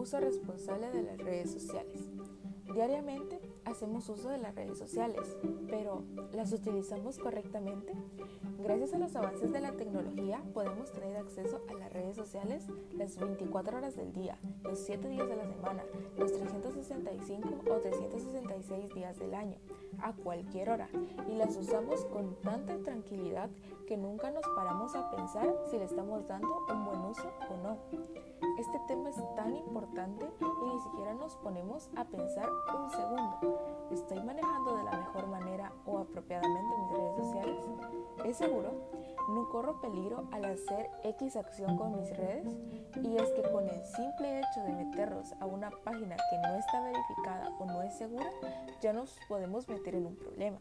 uso responsable de las redes sociales. Diariamente hacemos uso de las redes sociales, pero ¿las utilizamos correctamente? Gracias a los avances de la tecnología podemos tener acceso a las redes sociales las 24 horas del día, los 7 días de la semana, los 365 o 366 días del año, a cualquier hora, y las usamos con tanta tranquilidad que nunca nos paramos a pensar si le estamos dando un buen uso o no. Este tema es tan importante y ni siquiera nos ponemos a pensar un segundo. ¿Estoy manejando de la mejor manera o apropiadamente mis redes sociales? ¿Es seguro? ¿No corro peligro al hacer X acción con mis redes? Y es que con el simple hecho de meternos a una página que no está verificada o no es segura, ya nos podemos meter en un problema.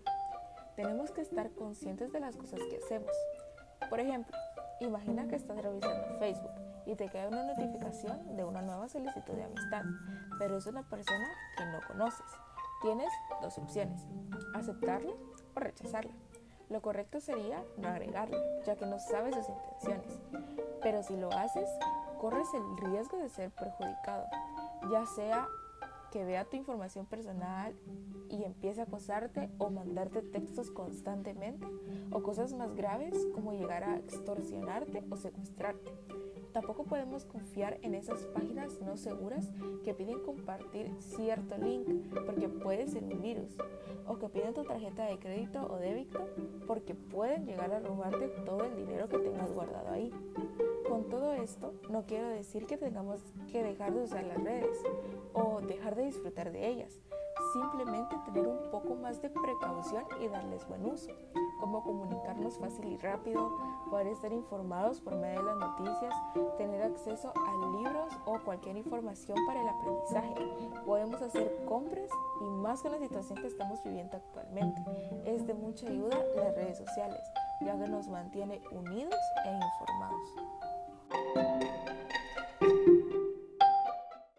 Tenemos que estar conscientes de las cosas que hacemos. Por ejemplo, imagina que estás revisando Facebook y te cae una notificación de una nueva solicitud de amistad, pero es una persona que no conoces. Tienes dos opciones, aceptarla o rechazarla. Lo correcto sería no agregarla, ya que no sabes sus intenciones. Pero si lo haces, corres el riesgo de ser perjudicado, ya sea que vea tu información personal y empiece a acosarte o mandarte textos constantemente, o cosas más graves como llegar a extorsionarte o secuestrarte. Tampoco podemos confiar en esas páginas no seguras que piden compartir cierto link porque puede ser un virus o que piden tu tarjeta de crédito o débito porque pueden llegar a robarte todo el dinero que tengas guardado ahí. Con todo esto, no quiero decir que tengamos que dejar de usar las redes o dejar de disfrutar de ellas, simplemente tener un poco más de precaución y darles buen uso, como comunicarnos fácil y rápido, poder estar informados por medio de las noticias, tener acceso a libros o cualquier información para el aprendizaje. Podemos hacer compras y más con la situación que estamos viviendo actualmente. Es de mucha ayuda las redes sociales, ya que nos mantiene unidos e informados.